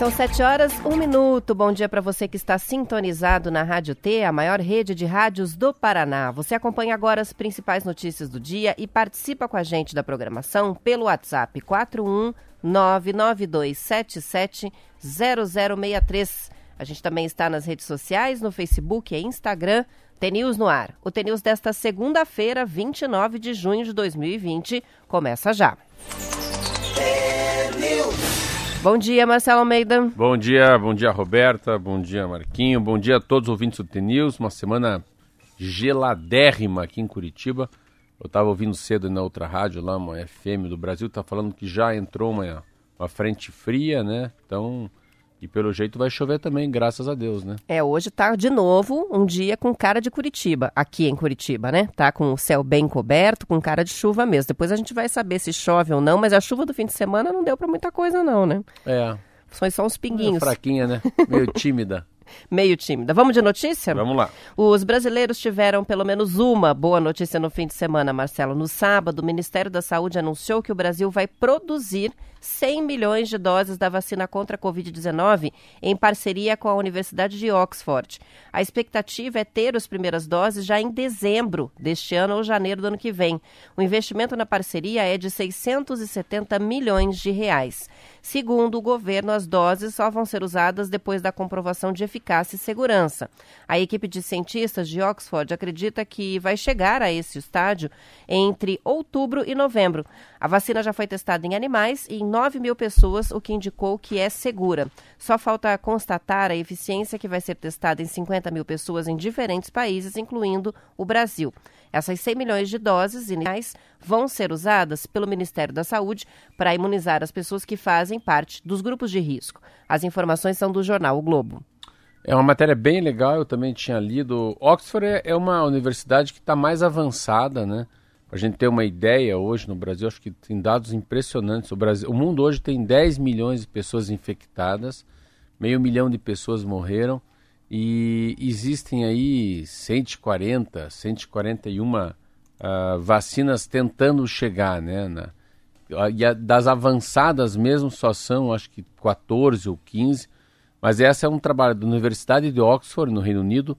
São sete horas, um minuto. Bom dia para você que está sintonizado na Rádio T, a maior rede de rádios do Paraná. Você acompanha agora as principais notícias do dia e participa com a gente da programação pelo WhatsApp 41992770063. A gente também está nas redes sociais, no Facebook e Instagram. TNews no ar. O TNews desta segunda-feira, 29 de junho de 2020, começa já. Bom dia, Marcelo Almeida. Bom dia, bom dia, Roberta. Bom dia, Marquinho. Bom dia a todos os ouvintes do TNews. Uma semana geladérrima aqui em Curitiba. Eu estava ouvindo cedo na outra rádio lá, uma FM do Brasil, está falando que já entrou uma, uma frente fria, né? Então, e pelo jeito vai chover também, graças a Deus, né? É, hoje tá de novo um dia com cara de Curitiba, aqui em Curitiba, né? Tá com o céu bem coberto, com cara de chuva mesmo. Depois a gente vai saber se chove ou não, mas a chuva do fim de semana não deu para muita coisa não, né? É. Foi só uns pinguinhos. É fraquinha, né? Meio tímida. Meio tímida. Vamos de notícia? Vamos lá. Os brasileiros tiveram pelo menos uma boa notícia no fim de semana, Marcelo. No sábado, o Ministério da Saúde anunciou que o Brasil vai produzir 100 milhões de doses da vacina contra a Covid-19 em parceria com a Universidade de Oxford. A expectativa é ter as primeiras doses já em dezembro deste ano ou janeiro do ano que vem. O investimento na parceria é de 670 milhões de reais. Segundo o governo, as doses só vão ser usadas depois da comprovação de eficácia e segurança. A equipe de cientistas de Oxford acredita que vai chegar a esse estágio entre outubro e novembro. A vacina já foi testada em animais e em 9 mil pessoas, o que indicou que é segura. Só falta constatar a eficiência que vai ser testada em 50 mil pessoas em diferentes países, incluindo o Brasil. Essas 100 milhões de doses iniciais vão ser usadas pelo Ministério da Saúde para imunizar as pessoas que fazem parte dos grupos de risco. As informações são do jornal O Globo. É uma matéria bem legal, eu também tinha lido. Oxford é, é uma universidade que está mais avançada, né? Para a gente ter uma ideia, hoje no Brasil, acho que tem dados impressionantes. O, Brasil, o mundo hoje tem 10 milhões de pessoas infectadas, meio milhão de pessoas morreram e existem aí 140, 141 uh, vacinas tentando chegar, né? Na, e a, das avançadas mesmo só são, acho que 14 ou 15, mas essa é um trabalho da Universidade de Oxford, no Reino Unido,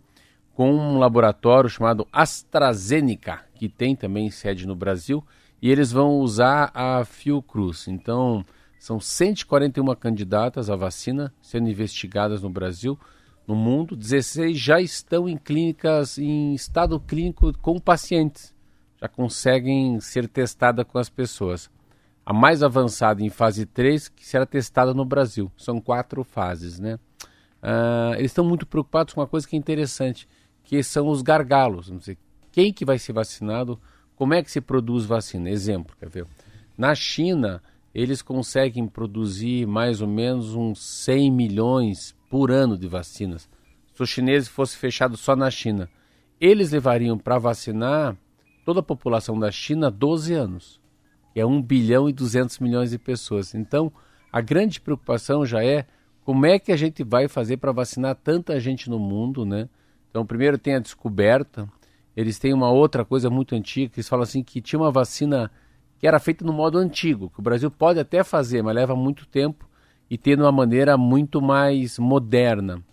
com um laboratório chamado AstraZeneca, que tem também sede no Brasil, e eles vão usar a Fiocruz. Então, são 141 candidatas à vacina sendo investigadas no Brasil, no mundo. 16 já estão em clínicas, em estado clínico com pacientes. Já conseguem ser testada com as pessoas. A mais avançada em fase 3, que será testada no Brasil. São quatro fases, né? Uh, eles estão muito preocupados com uma coisa que é interessante, que são os gargalos. Quem que vai ser vacinado, como é que se produz vacina. Exemplo, quer ver? Na China, eles conseguem produzir mais ou menos uns 100 milhões por ano de vacinas. Se os chineses fossem fechados só na China, eles levariam para vacinar toda a população da China 12 anos. É 1 bilhão e 200 milhões de pessoas. Então, a grande preocupação já é como é que a gente vai fazer para vacinar tanta gente no mundo, né? Então, primeiro tem a descoberta, eles têm uma outra coisa muito antiga, que eles falam assim que tinha uma vacina que era feita no modo antigo, que o Brasil pode até fazer, mas leva muito tempo e tem de uma maneira muito mais moderna.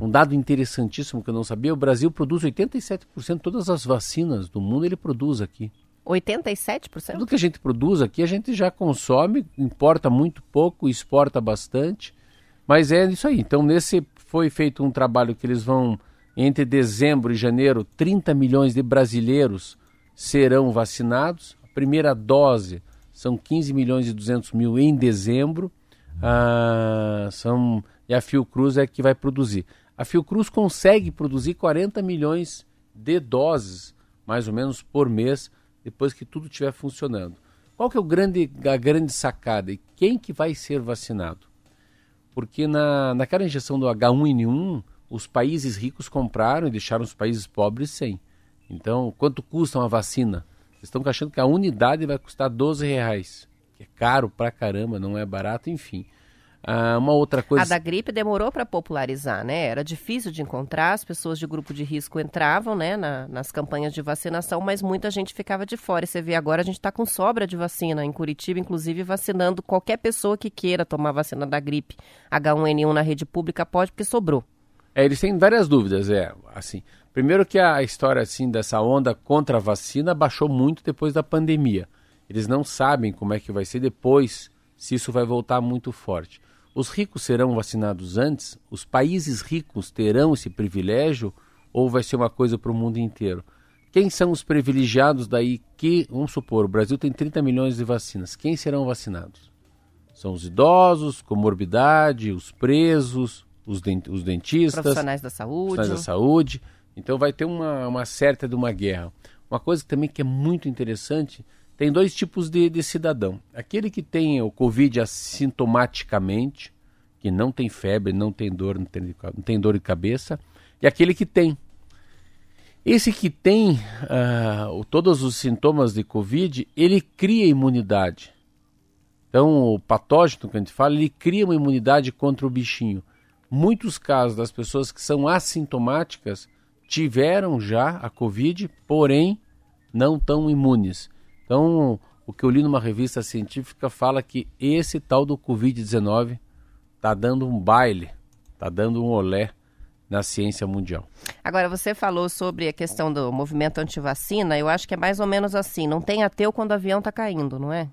Um dado interessantíssimo que eu não sabia, o Brasil produz 87% de todas as vacinas do mundo, ele produz aqui. 87%? Tudo que a gente produz aqui, a gente já consome, importa muito pouco, exporta bastante, mas é isso aí. Então, nesse foi feito um trabalho que eles vão entre dezembro e janeiro, 30 milhões de brasileiros serão vacinados. A primeira dose são 15 milhões e 200 mil em dezembro. Ah, são, e a Fiocruz é que vai produzir. A Fiocruz consegue produzir 40 milhões de doses, mais ou menos, por mês, depois que tudo estiver funcionando. Qual que é o grande, a grande sacada? E quem que vai ser vacinado? porque na, naquela injeção do H1N1, os países ricos compraram e deixaram os países pobres sem. Então, quanto custa uma vacina? Vocês estão achando que a unidade vai custar 12 reais, que é caro pra caramba, não é barato, enfim. Ah, uma outra coisa. A da gripe demorou para popularizar, né? Era difícil de encontrar, as pessoas de grupo de risco entravam, né, na, nas campanhas de vacinação, mas muita gente ficava de fora. E você vê agora a gente está com sobra de vacina em Curitiba, inclusive vacinando qualquer pessoa que queira tomar vacina da gripe H1N1 na rede pública pode, porque sobrou. É, eles têm várias dúvidas, é assim. Primeiro que a história assim dessa onda contra a vacina baixou muito depois da pandemia. Eles não sabem como é que vai ser depois, se isso vai voltar muito forte. Os ricos serão vacinados antes? Os países ricos terão esse privilégio? Ou vai ser uma coisa para o mundo inteiro? Quem são os privilegiados daí que, vamos supor, o Brasil tem 30 milhões de vacinas. Quem serão vacinados? São os idosos, comorbidade, os presos, os, dent os dentistas, profissionais da saúde. Profissionais da saúde. Então vai ter uma, uma certa de uma guerra. Uma coisa também que é muito interessante tem dois tipos de, de cidadão. Aquele que tem o Covid assintomaticamente, que não tem febre, não tem dor, não tem, não tem dor de cabeça, e aquele que tem. Esse que tem uh, todos os sintomas de Covid, ele cria imunidade. Então, o patógeno que a gente fala, ele cria uma imunidade contra o bichinho. Muitos casos das pessoas que são assintomáticas tiveram já a Covid, porém não tão imunes. Então, o que eu li numa revista científica fala que esse tal do Covid-19 está dando um baile, está dando um olé na ciência mundial. Agora, você falou sobre a questão do movimento antivacina, eu acho que é mais ou menos assim, não tem ateu quando o avião está caindo, não é?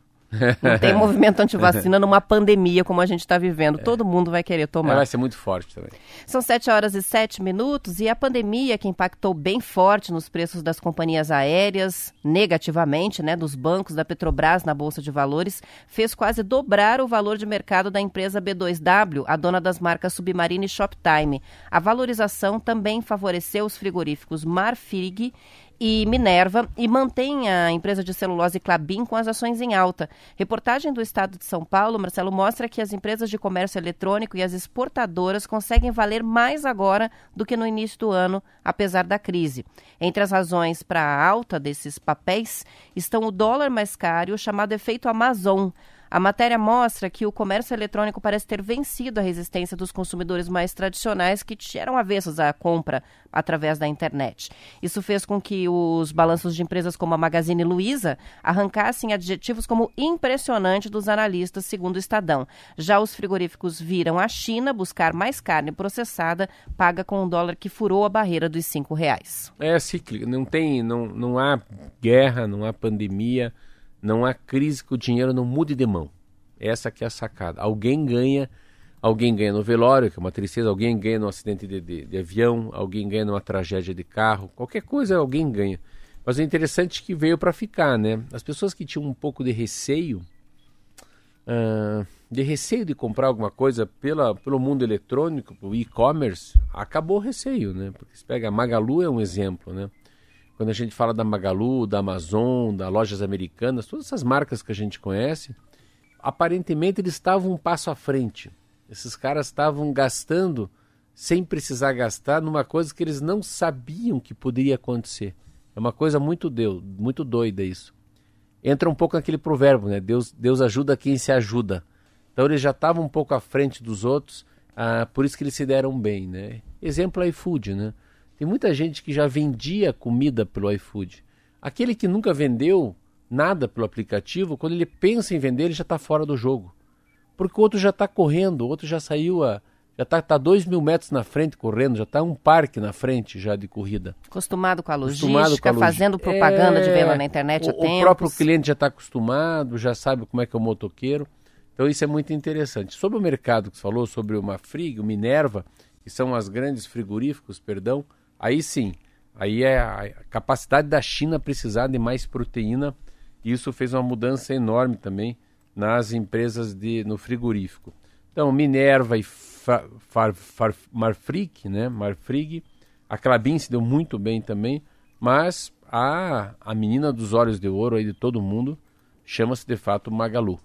Não tem movimento antivacina numa pandemia como a gente está vivendo. É. Todo mundo vai querer tomar. É, vai ser muito forte também. São 7 horas e 7 minutos e a pandemia que impactou bem forte nos preços das companhias aéreas, negativamente, né, dos bancos da Petrobras na Bolsa de Valores, fez quase dobrar o valor de mercado da empresa B2W, a dona das marcas Submarine e Shoptime. A valorização também favoreceu os frigoríficos Marfrig e Minerva e mantém a empresa de celulose Clabin com as ações em alta. Reportagem do Estado de São Paulo, Marcelo, mostra que as empresas de comércio eletrônico e as exportadoras conseguem valer mais agora do que no início do ano, apesar da crise. Entre as razões para a alta desses papéis estão o dólar mais caro e o chamado efeito Amazon. A matéria mostra que o comércio eletrônico parece ter vencido a resistência dos consumidores mais tradicionais que eram avessos à compra através da internet. Isso fez com que os balanços de empresas como a Magazine Luiza arrancassem adjetivos como impressionante dos analistas, segundo o Estadão. Já os frigoríficos viram a China buscar mais carne processada, paga com um dólar que furou a barreira dos cinco reais. É cíclico, não tem, não, não há guerra, não há pandemia não há crise que o dinheiro não mude de mão. Essa que é a sacada. Alguém ganha, alguém ganha no velório, que é uma tristeza, alguém ganha no acidente de, de, de avião, alguém ganha numa tragédia de carro, qualquer coisa alguém ganha. Mas o interessante é que veio para ficar, né? As pessoas que tinham um pouco de receio, uh, de receio de comprar alguma coisa pela, pelo mundo eletrônico, pelo e-commerce, acabou o receio, né? Porque você pega a Magalu é um exemplo, né? Quando a gente fala da Magalu, da Amazon, da Lojas Americanas, todas essas marcas que a gente conhece, aparentemente eles estavam um passo à frente. Esses caras estavam gastando sem precisar gastar numa coisa que eles não sabiam que poderia acontecer. É uma coisa muito deu, muito doida isso. Entra um pouco naquele provérbio, né? Deus, Deus ajuda quem se ajuda. Então eles já estavam um pouco à frente dos outros, ah, por isso que eles se deram bem, né? Exemplo iFood, né? Tem muita gente que já vendia comida pelo iFood. Aquele que nunca vendeu nada pelo aplicativo, quando ele pensa em vender, ele já está fora do jogo. Porque o outro já está correndo, o outro já saiu a. Já está tá dois mil metros na frente correndo, já está um parque na frente já de corrida. Acostumado com a logística, com a fazendo propaganda é... de venda na internet o, O próprio cliente já está acostumado, já sabe como é que é o motoqueiro. Então isso é muito interessante. Sobre o mercado que você falou, sobre o Mafrig, o Minerva, que são as grandes frigoríficos, perdão, Aí sim, aí é a capacidade da China precisar de mais proteína. E isso fez uma mudança enorme também nas empresas de no frigorífico. Então, Minerva e Far, Far, Far, Marfrig, né? Marfrig, a Clabin se deu muito bem também, mas a, a menina dos olhos de ouro aí de todo mundo chama-se de fato Magalu.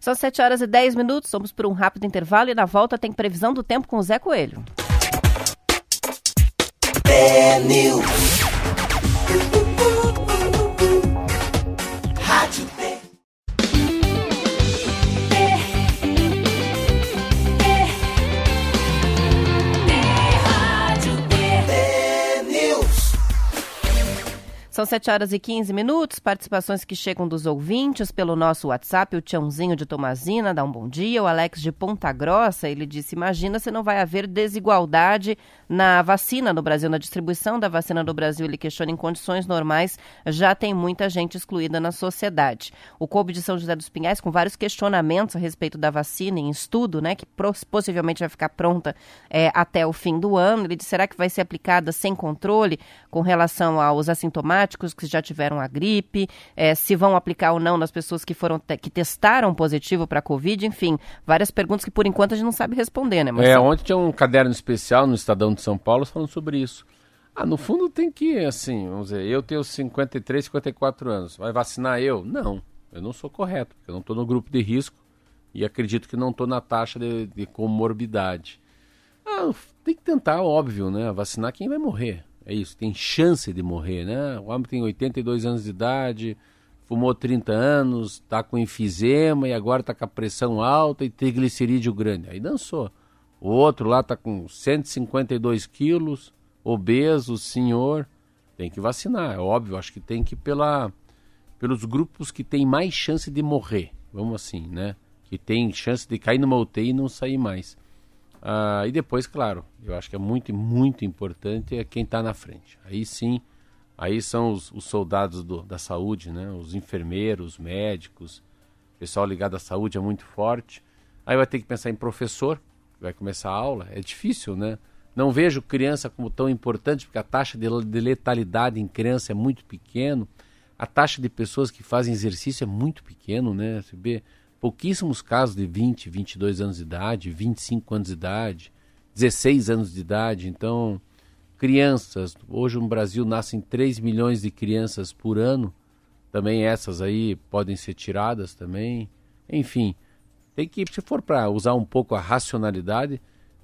São 7 horas e 10 minutos, vamos por um rápido intervalo e na volta tem previsão do tempo com o Zé Coelho. News. São 7 horas e 15 minutos, participações que chegam dos ouvintes pelo nosso WhatsApp, o Tiãozinho de Tomazina dá um bom dia, o Alex de Ponta Grossa, ele disse, imagina se não vai haver desigualdade na vacina no Brasil, na distribuição da vacina no Brasil, ele questiona em condições normais, já tem muita gente excluída na sociedade. O Coube de São José dos Pinhais, com vários questionamentos a respeito da vacina em estudo, né, que possivelmente vai ficar pronta é, até o fim do ano, ele disse, será que vai ser aplicada sem controle com relação aos assintomáticos que já tiveram a gripe, eh, se vão aplicar ou não nas pessoas que foram te- que testaram positivo para a Covid, enfim, várias perguntas que por enquanto a gente não sabe responder, né, É, Marcelo? ontem tinha um caderno especial no Estadão de São Paulo falando sobre isso. Ah, no fundo tem que, assim, vamos dizer, eu tenho 53, 54 anos. Vai vacinar eu? Não, eu não sou correto, porque eu não estou no grupo de risco e acredito que não estou na taxa de, de comorbidade. Ah, tem que tentar, óbvio, né? Vacinar quem vai morrer. É isso, tem chance de morrer, né? O homem tem 82 anos de idade, fumou 30 anos, tá com enfisema e agora tá com a pressão alta e triglicerídeo grande. Aí dançou. O outro lá tá com 152 quilos, obeso, senhor. Tem que vacinar, é óbvio. Acho que tem que ir pela, pelos grupos que têm mais chance de morrer. Vamos assim, né? Que tem chance de cair numa UTI e não sair mais. Ah, e depois, claro, eu acho que é muito, muito importante é quem está na frente. Aí sim, aí são os, os soldados do- da saúde, né? Os enfermeiros, médicos, o pessoal ligado à saúde é muito forte. Aí vai ter que pensar em professor, vai começar a aula. É difícil, né? Não vejo criança como tão importante, porque a taxa de, de letalidade em criança é muito pequeno. A taxa de pessoas que fazem exercício é muito pequeno, né? Você vê pouquíssimos casos de 20, 22 anos de idade, 25 anos de idade, 16 anos de idade. Então, crianças, hoje no Brasil nascem 3 milhões de crianças por ano. Também essas aí podem ser tiradas também. Enfim, tem que, se for para usar um pouco a racionalidade,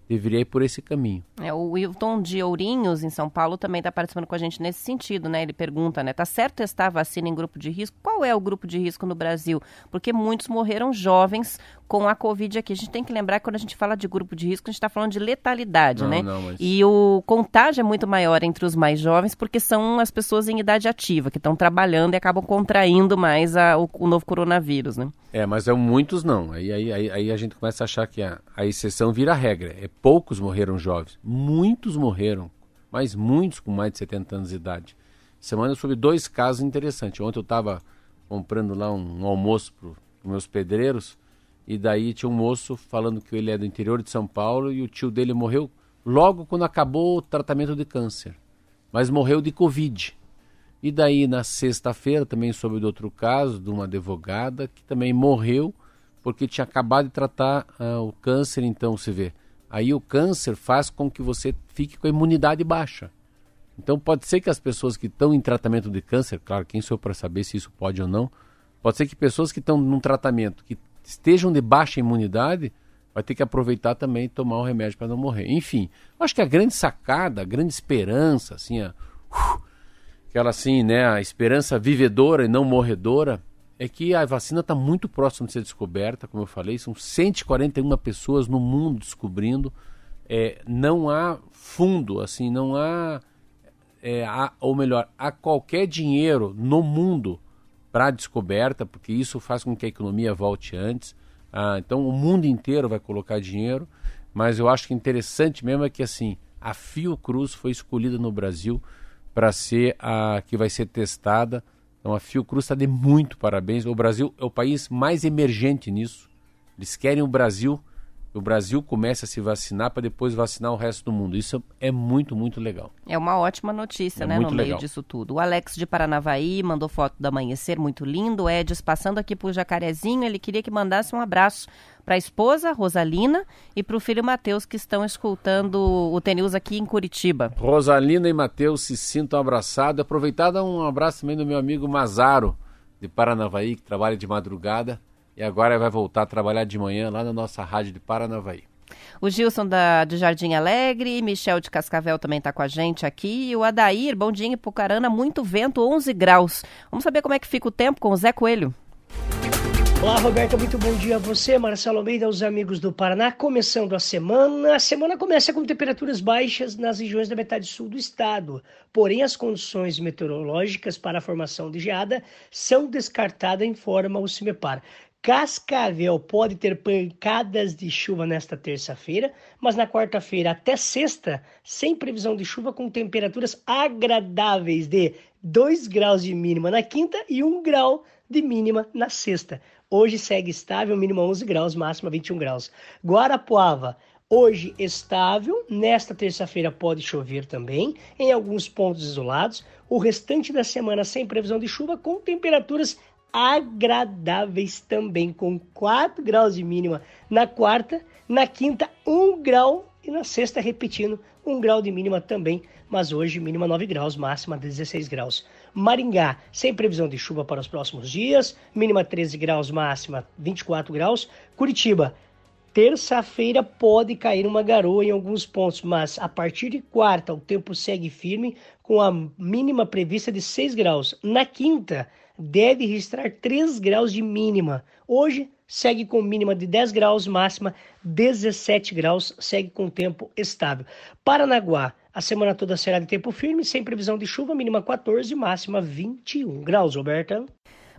deveria ir por esse caminho. É, o Wilton de Ourinhos, em São Paulo, também está participando com a gente nesse sentido, né? Ele pergunta, né? Tá certo testar a vacina em grupo de risco? Qual é o grupo de risco no Brasil? Porque muitos morreram jovens com a Covid aqui. A gente tem que lembrar que quando a gente fala de grupo de risco, a gente está falando de letalidade, Não, né? não, mas- E o contágio é muito maior entre os mais jovens, porque são as pessoas em idade ativa, que estão trabalhando e acabam contraindo mais a- o, o novo coronavírus, né? É, mas é muitos não. Aí, aí, aí, aí a gente começa a achar que a, a exceção vira regra. É poucos morreram jovens. Muitos morreram, mas muitos com mais de 70 anos de idade. Semana eu soube dois casos interessantes. Ontem eu estava comprando lá um, um almoço para os meus pedreiros e daí tinha um moço falando que ele é do interior de São Paulo e o tio dele morreu logo quando acabou o tratamento de câncer, mas morreu de Covid. E daí, na sexta-feira, também soube de outro caso, de uma advogada que também morreu porque tinha acabado de tratar ah, o câncer. Então, você vê, aí o câncer faz com que você fique com a imunidade baixa. Então, pode ser que as pessoas que estão em tratamento de câncer, claro, quem sou eu para saber se isso pode ou não, pode ser que pessoas que estão num tratamento que estejam de baixa imunidade vai ter que aproveitar também e tomar o remédio para não morrer. Enfim, acho que a grande sacada, a grande esperança, assim, a, aquela assim, né, a esperança vivedora e não morredora, é que a vacina está muito próxima de ser descoberta, como eu falei, são 141 pessoas no mundo descobrindo, é, não há fundo, assim, não há, é, há, ou melhor, há qualquer dinheiro no mundo para descoberta, porque isso faz com que a economia volte antes. Ah, então o mundo inteiro vai colocar dinheiro, mas eu acho que interessante mesmo é que assim a Fiocruz foi escolhida no Brasil para ser a que vai ser testada. Então a Fiocruz está de muito parabéns. O Brasil é o país mais emergente nisso. Eles querem o Brasil, o Brasil comece a se vacinar para depois vacinar o resto do mundo. Isso é muito, muito legal. É uma ótima notícia, É né, no meio legal. disso tudo. O Alex de Paranavaí mandou foto do amanhecer muito lindo. O Edis passando aqui por Jacarezinho, ele queria que mandasse um abraço para a esposa, Rosalina, e para o filho Matheus, que estão escutando o TNews aqui em Curitiba. Rosalina e Matheus se sintam abraçados. Aproveitar dar um abraço também do meu amigo Mazaro, de Paranavaí, que trabalha de madrugada. E agora vai voltar a trabalhar de manhã lá na nossa rádio de Paranavaí. O Gilson da, de Jardim Alegre, Michel de Cascavel também está com a gente aqui. E o Adair, bom dia em Pucarana, muito vento, 11 graus. Vamos saber como é que fica o tempo com o Zé Coelho. Olá, Roberta, muito bom dia a você, Marcelo Almeida, os amigos do Paraná. Começando a semana, a semana começa com temperaturas baixas nas regiões da metade sul do estado. Porém, as condições meteorológicas para a formação de geada são descartadas, informa o CIMEPAR. Cascavel pode ter pancadas de chuva nesta terça-feira, mas na quarta-feira até sexta, sem previsão de chuva, com temperaturas agradáveis de 2 graus de mínima na quinta e 1 grau de mínima na sexta. Hoje segue estável, mínima 11 graus, máxima 21 graus. Guarapuava, hoje estável. Nesta terça-feira pode chover também, em alguns pontos isolados. O restante da semana sem previsão de chuva, com temperaturas agradáveis também, com 4 graus de mínima na quarta, na quinta, 1 grau e na sexta, repetindo, 1 grau de mínima também, mas hoje mínima 9 graus, máxima 16 graus. Maringá, sem previsão de chuva para os próximos dias, mínima 13 graus, máxima 24 graus. Curitiba, terça-feira pode cair uma garoa em alguns pontos, mas a partir de quarta o tempo segue firme com a mínima prevista de 6 graus. Na quinta, deve registrar 3 graus de mínima. Hoje segue com mínima de 10 graus, máxima 17 graus, segue com tempo estável. Paranaguá, a semana toda será de tempo firme, sem previsão de chuva, mínima 14, máxima 21 graus, Roberta.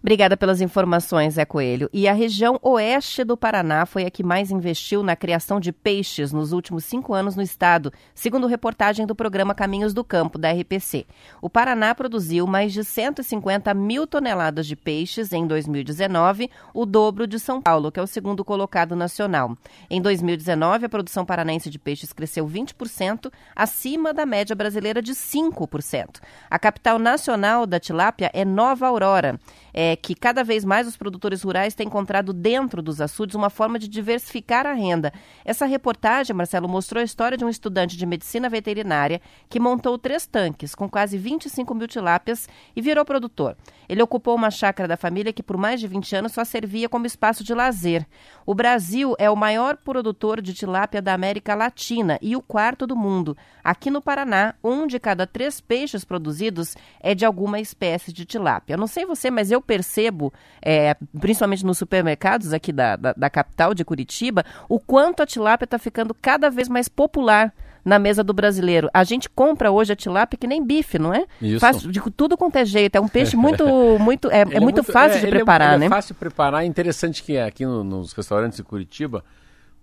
Obrigada pelas informações, Zé Coelho. E a região oeste do Paraná foi a que mais investiu na criação de peixes nos últimos cinco anos no estado, segundo reportagem do programa Caminhos do Campo, da RPC. O Paraná produziu mais de 150 mil toneladas de peixes em 2019, o dobro de São Paulo, que é o segundo colocado nacional. Em 2019, a produção paranaense de peixes cresceu 20%, acima da média brasileira de 5%. A capital nacional da tilápia é Nova Aurora é que cada vez mais os produtores rurais têm encontrado dentro dos açudes uma forma de diversificar a renda. Essa reportagem, Marcelo, mostrou a história de um estudante de medicina veterinária que montou três tanques com quase 25 mil tilápias e virou produtor. Ele ocupou uma chácara da família que por mais de 20 anos só servia como espaço de lazer. O Brasil é o maior produtor de tilápia da América Latina e o quarto do mundo. Aqui no Paraná, um de cada três peixes produzidos é de alguma espécie de tilápia. Eu não sei você, mas eu percebo, é, principalmente nos supermercados aqui da, da, da capital de Curitiba, o quanto a tilápia está ficando cada vez mais popular na mesa do brasileiro. A gente compra hoje a tilápia que nem bife, não é? Isso. Faz de tudo quanto é jeito. É um peixe muito, muito, é, é muito, fácil é, de é- preparar, ele né? É fácil de preparar. É interessante que aqui no- nos restaurantes de Curitiba,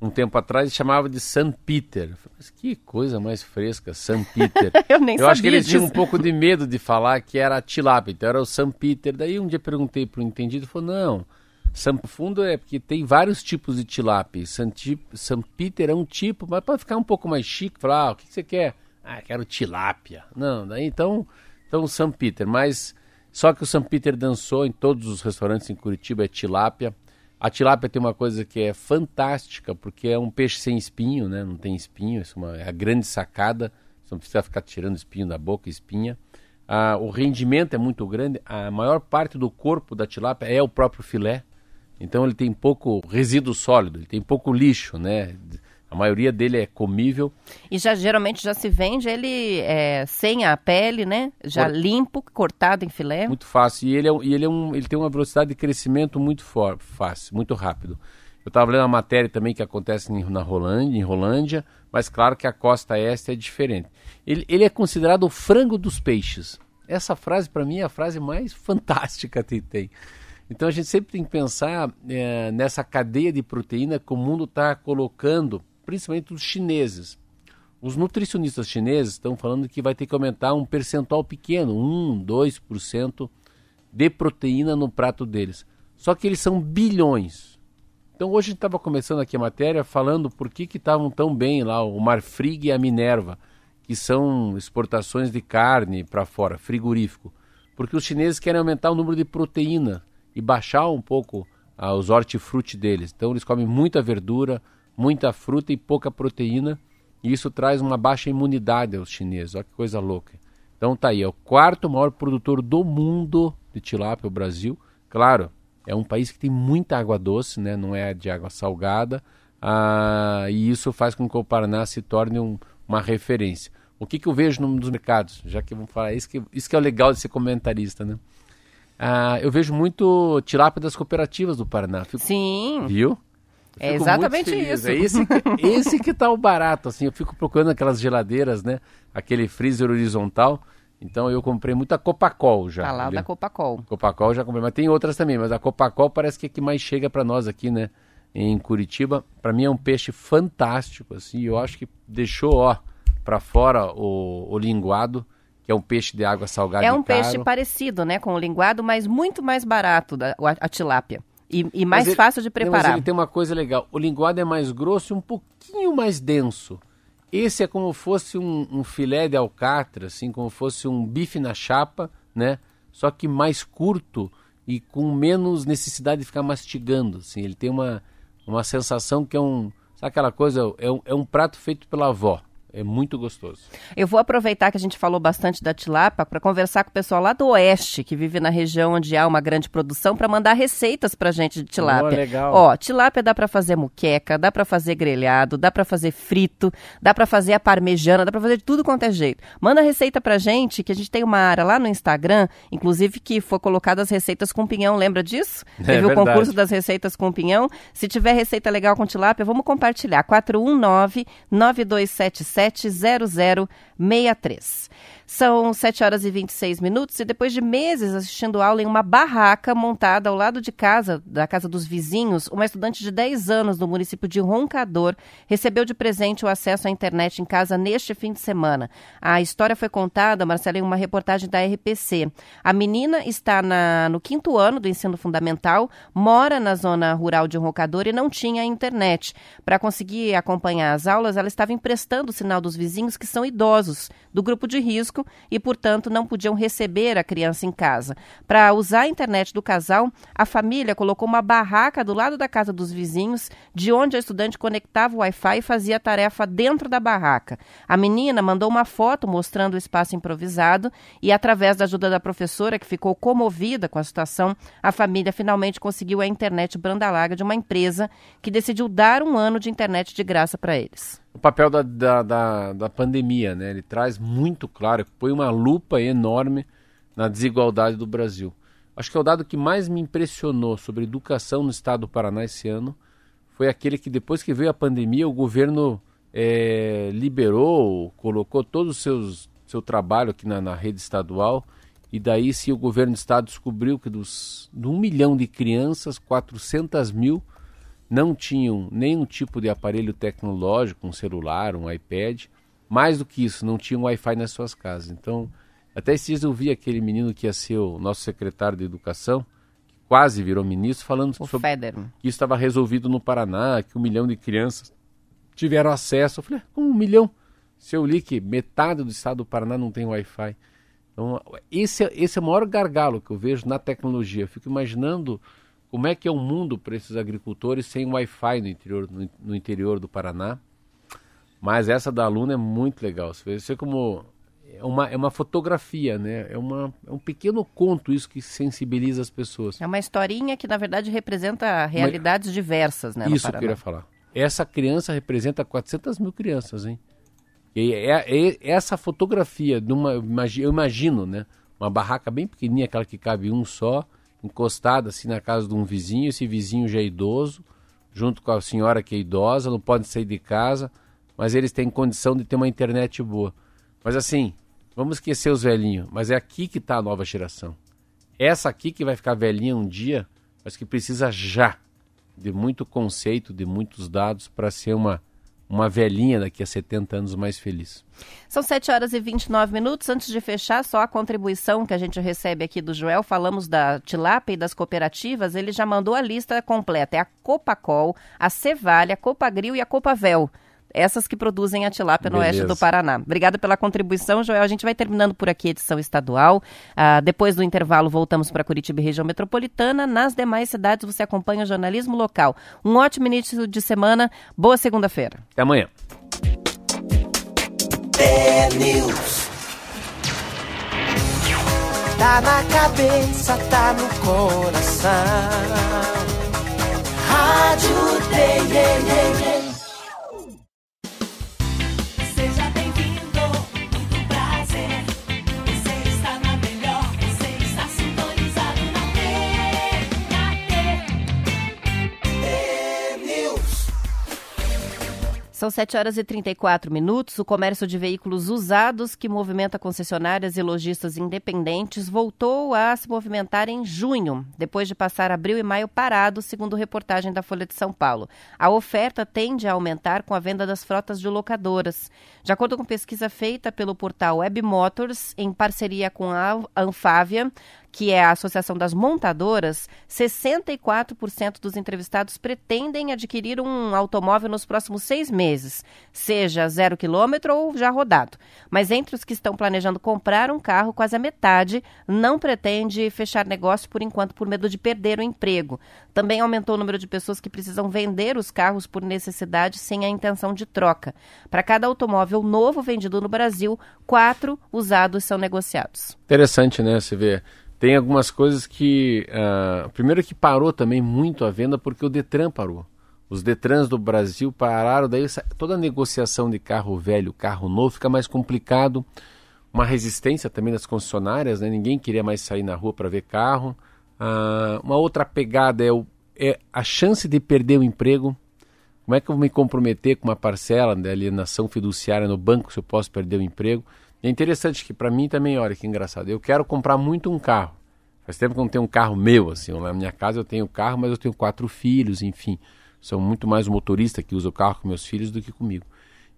um tempo atrás, chamava de San Peter. Eu Mas que coisa mais fresca, San Peter. Eu nem Eu acho que sabia eles tinham um disso. pouco de medo de falar que era tilápia, então era o San Peter. Daí um dia perguntei para o entendido, falou, não, San Fundo é porque tem vários tipos de tilápia. Peter é um tipo, mas pode ficar um pouco mais chique, falar, ah, o que, você quer? Ah, quero tilápia. Não, daí então, então San Peter, mas só que o San Peter dançou em todos os restaurantes em Curitiba, é tilápia. A tilápia tem uma coisa que é fantástica, porque é um peixe sem espinho, né? Não tem espinho, isso é, uma, é a grande sacada. Você não precisa ficar tirando espinho da boca, espinha. Ah, o rendimento é muito grande. A maior parte do corpo da tilápia é o próprio filé. Então ele tem pouco resíduo sólido, ele tem pouco lixo, né? A maioria dele é comível. E já geralmente já se vende ele é, sem a pele, né? Já Cor- limpo, cortado em filé. Muito fácil. E ele, é, e ele, é um, ele tem uma velocidade de crescimento muito for, fácil, muito rápido. Eu estava lendo uma matéria também que acontece em, na Rolândia, em Rolândia, mas claro que a costa este é diferente. Ele, ele é considerado o frango dos peixes. Essa frase, para mim, é a frase mais fantástica que tem. Então a gente sempre tem que pensar eh, nessa cadeia de proteína que o mundo está colocando, principalmente os chineses. Os nutricionistas chineses estão falando que vai ter que aumentar um percentual pequeno, 1, 2% de proteína no prato deles. Só que eles são bilhões. Então hoje estava começando aqui a matéria falando por que que estavam tão bem lá o Marfrig e a Minerva, que são exportações de carne para fora, frigorífico. Porque os chineses querem aumentar o número de proteína e baixar um pouco ah, os hortifruti deles. Então eles comem muita verdura, muita fruta e pouca proteína. E isso traz uma baixa imunidade aos chineses. Olha que coisa louca. Então tá aí, é o quarto maior produtor do mundo de tilápia, o Brasil. Claro, é um país que tem muita água doce, né? não é de água salgada, ah, e isso faz com que o Paraná se torne um, uma referência. O que, que eu vejo no, nos mercados? Já que vamos falar, isso que, isso que é o legal de ser comentarista, né? Ah, eu vejo muito tilápia das cooperativas do Paraná. Fico, Sim. Viu? É exatamente isso. É esse que, esse que tá o barato, assim. Eu fico procurando aquelas geladeiras, né? Aquele freezer horizontal. Então eu comprei muita Copacol já. Tá lá da Copacol. Copacol já comprei, mas tem outras também. Mas a Copacol parece que é que mais chega para nós aqui, né? Em Curitiba. Para mim é um peixe fantástico, assim. Eu acho que deixou, ó, para fora o, o linguado que é um peixe de água salgada É um peixe parecido, né, com o linguado, mas muito mais barato da, a, a tilápia. E, e mais ele, fácil de preparar. Não, mas ele tem uma coisa legal. O linguado é mais grosso e um pouquinho mais denso. Esse é como fosse um, um filé de alcatra, assim, como fosse um bife na chapa, né? Só que mais curto e com menos necessidade de ficar mastigando. Assim. Ele tem uma, uma sensação que é um. Sabe aquela coisa? É um, é um prato feito pela avó. É muito gostoso. Eu vou aproveitar que a gente falou bastante da tilapa para conversar com o pessoal lá do oeste, que vive na região onde há uma grande produção, para mandar receitas para gente de tilápia. Oh, legal. Ó, tilápia dá para fazer muqueca, dá para fazer grelhado, dá para fazer frito, dá para fazer a parmejana, dá para fazer de tudo quanto é jeito. Manda receita para gente, que a gente tem uma área lá no Instagram, inclusive que foi colocada as receitas com pinhão, lembra disso? É, Teve o verdade. concurso das receitas com pinhão. Se tiver receita legal com tilápia, vamos compartilhar. 419 9277 0063. São 7 horas e 26 minutos e depois de meses assistindo aula em uma barraca montada ao lado de casa, da casa dos vizinhos, uma estudante de 10 anos do município de Roncador recebeu de presente o acesso à internet em casa neste fim de semana. A história foi contada, Marcela, em uma reportagem da RPC. A menina está na, no quinto ano do ensino fundamental, mora na zona rural de Roncador e não tinha internet. Para conseguir acompanhar as aulas, ela estava emprestando o sinal dos vizinhos que são idosos, do grupo de risco risco e, portanto, não podiam receber a criança em casa. Para usar a internet do casal, a família colocou uma barraca do lado da casa dos vizinhos, de onde a estudante conectava o Wi-Fi e fazia a tarefa dentro da barraca. A menina mandou uma foto mostrando o espaço improvisado e, através da ajuda da professora, que ficou comovida com a situação, a família finalmente conseguiu a internet banda larga de uma empresa que decidiu dar um ano de internet de graça para eles o papel da, da, da, da, pandemia, né? Ele traz muito claro, põe uma lupa enorme na desigualdade do Brasil. Acho que é o dado que mais me impressionou sobre educação no estado do Paraná esse ano foi aquele que depois que veio a pandemia o governo é, liberou, colocou todo o seus, seu trabalho aqui na, na rede estadual e daí sim o governo do estado descobriu que dos de um milhão de crianças, 400 mil não tinham nenhum tipo de aparelho tecnológico, um celular, um iPad. Mais do que isso, não tinham Wi-Fi nas suas casas. Então, até esses dias eu vi aquele menino que ia ser o nosso secretário de Educação, que quase virou ministro, falando o sobre Feder. que isso estava resolvido no Paraná, que um milhão de crianças tiveram acesso. Eu falei, como um milhão? Se eu li que metade do estado do Paraná não tem Wi-Fi. Então, esse, é, esse é o maior gargalo que eu vejo na tecnologia. Eu fico imaginando como é que é o mundo para esses agricultores sem Wi-Fi no interior, no, no, interior do Paraná? Mas essa da aluna é muito legal. Você vê como é uma, é uma fotografia, né? É, uma, é um pequeno conto isso que sensibiliza as pessoas. É uma historinha que, na verdade, representa realidades diversas, né? Isso eu queria falar. Essa criança representa 400 mil crianças, hein? E é, é, é essa fotografia de uma, eu imagino, né? Uma barraca bem pequenininha, aquela que cabe um só, encostada assim na casa de um vizinho, esse vizinho já é idoso, junto com a senhora que é idosa, não pode sair de casa, mas eles têm condição de ter uma internet boa. Mas assim, vamos esquecer os velhinhos, mas é aqui que está a nova geração. Essa aqui que vai ficar velhinha um dia, mas que precisa já de muito conceito, de muitos dados para ser uma uma velhinha daqui a 70 anos mais feliz. São 7 horas e 29 minutos. Antes de fechar, só a contribuição que a gente recebe aqui do Joel. Falamos da Tilápia e das cooperativas. Ele já mandou a lista completa. É a Copacol, a Cevalha, a Copagril e a Copavel essas que produzem a tilápia no oeste do Paraná. Obrigada pela contribuição, Joel. A gente vai terminando por aqui a edição estadual. Ah, depois do intervalo, voltamos para Curitiba e região metropolitana. Nas demais cidades, você acompanha o jornalismo local. Um ótimo início de semana. Boa segunda-feira. Até amanhã. Tá na cabeça, tá no coração. Rádio Day, São 7 horas e 34 minutos. O comércio de veículos usados, que movimenta concessionárias e lojistas independentes, voltou a se movimentar em junho, depois de passar abril e maio parado, segundo reportagem da Folha de São Paulo. A oferta tende a aumentar com a venda das frotas de locadoras. De acordo com pesquisa feita pelo portal Web Motors, em parceria com a Anfávia, que é a Associação das Montadoras, 64% dos entrevistados pretendem adquirir um automóvel nos próximos seis meses, seja zero quilômetro ou já rodado. Mas entre os que estão planejando comprar um carro, quase a metade não pretende fechar negócio por enquanto por medo de perder o emprego. Também aumentou o número de pessoas que precisam vender os carros por necessidade sem a intenção de troca. Para cada automóvel novo vendido no Brasil, quatro usados são negociados. Interessante, né? Você vê. Tem algumas coisas que. ah, primeiro que parou também muito a venda porque o Detran parou. Os Detrans do Brasil pararam, daí toda a negociação de carro velho, carro novo fica mais complicado. Uma resistência também das concessionárias, né? ninguém queria mais sair na rua para ver carro. Ah, uma outra pegada é, o- é a chance de perder o emprego. Como é que eu vou me comprometer com uma parcela de alienação fiduciária no banco se eu posso perder o emprego? É interessante que para mim também, olha que engraçado, eu quero comprar muito um carro. Faz tempo que eu não tenho um carro meu, assim, na minha casa eu tenho carro, mas eu tenho quatro filhos, enfim. Sou muito mais o motorista que usa o carro com meus filhos do que comigo.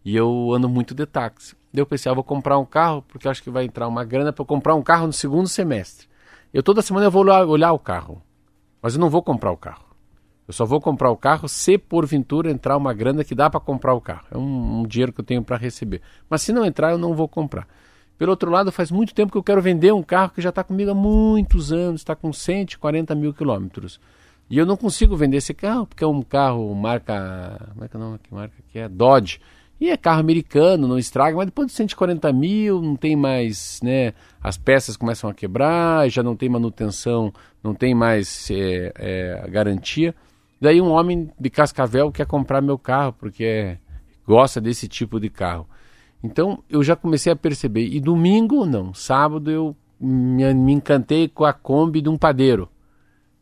E eu ando muito de táxi. Daí eu pensei, ah, vou comprar um carro, porque acho que vai entrar uma grana para comprar um carro no segundo semestre. Eu toda semana eu vou olhar, olhar o carro, mas eu não vou comprar o carro. Eu só vou comprar o carro se porventura entrar uma grana que dá para comprar o carro. É um, um dinheiro que eu tenho para receber. Mas se não entrar, eu não vou comprar. Pelo outro lado, faz muito tempo que eu quero vender um carro que já está comigo há muitos anos, está com 140 mil quilômetros. E eu não consigo vender esse carro, porque é um carro marca. Como é que é o nome? Que marca que é? Dodge. E é carro americano, não estraga, mas depois de 140 mil, não tem mais, né? As peças começam a quebrar, já não tem manutenção, não tem mais é, é, garantia. Daí um homem de Cascavel quer comprar meu carro, porque é, gosta desse tipo de carro. Então eu já comecei a perceber. E domingo, não. Sábado eu me, me encantei com a Kombi de um padeiro.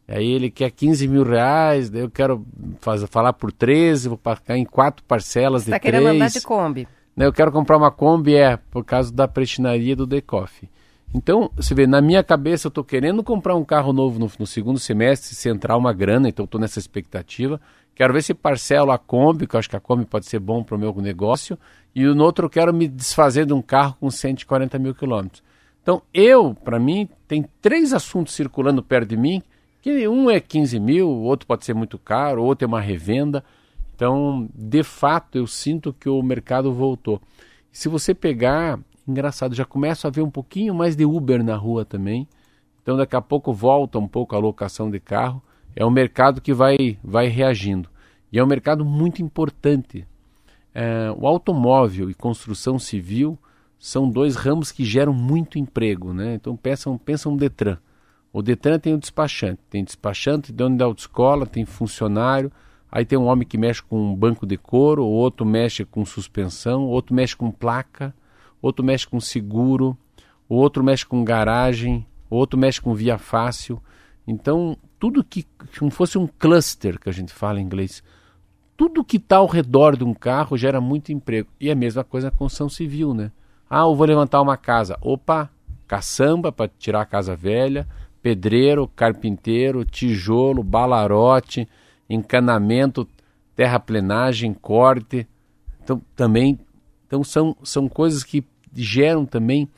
Aí ele quer 15 mil reais, daí eu quero faz, falar por 13, vou pagar em quatro parcelas Você de está querendo três. andar de Kombi. Eu quero comprar uma Kombi, é, por causa da prestinaria do Decoff. Então, você vê, na minha cabeça eu estou querendo comprar um carro novo no, no segundo semestre, se entrar uma grana, então estou nessa expectativa. Quero ver se parcelo a Kombi, que eu acho que a Kombi pode ser bom para o meu negócio. E no outro eu quero me desfazer de um carro com 140 mil quilômetros. Então, eu, para mim, tem três assuntos circulando perto de mim, que um é 15 mil, o outro pode ser muito caro, o outro é uma revenda. Então, de fato, eu sinto que o mercado voltou. Se você pegar, engraçado, já começa a ver um pouquinho mais de Uber na rua também. Então, daqui a pouco volta um pouco a locação de carro. É um mercado que vai, vai reagindo. E é um mercado muito importante. É, o automóvel e construção civil são dois ramos que geram muito emprego. Né? Então, pensam, pensam no Detran. O Detran tem o despachante. Tem despachante, dono da autoescola, tem funcionário. Aí tem um homem que mexe com um banco de couro, outro mexe com suspensão, outro mexe com placa, outro mexe com seguro, outro mexe com garagem, outro mexe com via fácil. Então, tudo que como fosse um cluster, que a gente fala em inglês, tudo que está ao redor de um carro gera muito emprego. E a mesma coisa na construção civil, né? Ah, eu vou levantar uma casa. Opa, caçamba para tirar a casa velha, pedreiro, carpinteiro, tijolo, balarote, encanamento, terraplenagem, corte. Então, também então são, são coisas que geram também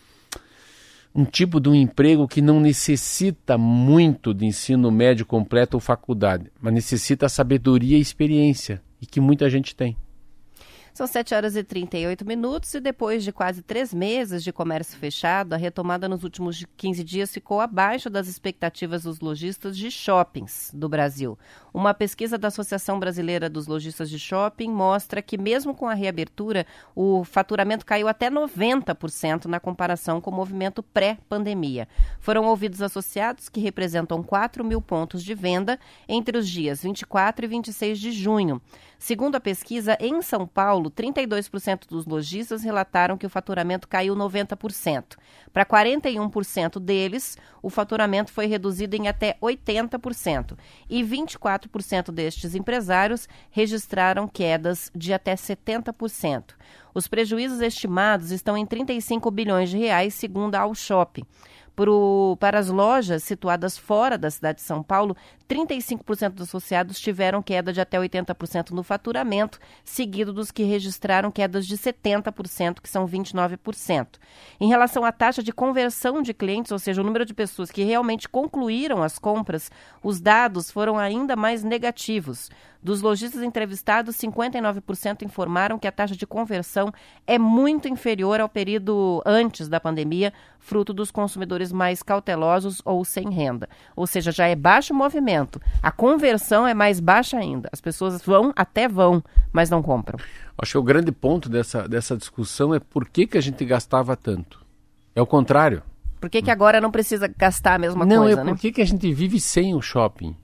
um tipo de um emprego que não necessita muito de ensino médio completo ou faculdade, mas necessita sabedoria e experiência, e que muita gente tem. São 7 horas e 38 minutos e depois de quase três meses de comércio fechado, a retomada nos últimos 15 dias ficou abaixo das expectativas dos lojistas de shoppings do Brasil. Uma pesquisa da Associação Brasileira dos Lojistas de Shopping mostra que, mesmo com a reabertura, o faturamento caiu até 90% na comparação com o movimento pré-pandemia. Foram ouvidos associados que representam 4 mil pontos de venda entre os dias 24 e 26 de junho. Segundo a pesquisa, em São Paulo, 32% dos lojistas relataram que o faturamento caiu 90%. Para 41% deles, o faturamento foi reduzido em até 80%. E 24% destes empresários registraram quedas de até 70%. Os prejuízos estimados estão em 35 bilhões de reais, segundo a Alshop. Pro, para as lojas situadas fora da cidade de São Paulo, 35% dos associados tiveram queda de até 80% no faturamento, seguido dos que registraram quedas de 70%, que são 29%. Em relação à taxa de conversão de clientes, ou seja, o número de pessoas que realmente concluíram as compras, os dados foram ainda mais negativos. Dos lojistas entrevistados, 59% informaram que a taxa de conversão é muito inferior ao período antes da pandemia, fruto dos consumidores mais cautelosos ou sem renda. Ou seja, já é baixo o movimento. A conversão é mais baixa ainda. As pessoas vão, até vão, mas não compram. Acho que o grande ponto dessa, dessa discussão é por que, que a gente gastava tanto. É o contrário. Por que, que agora não precisa gastar a mesma não, coisa, é né? por que, que a gente vive sem o shopping.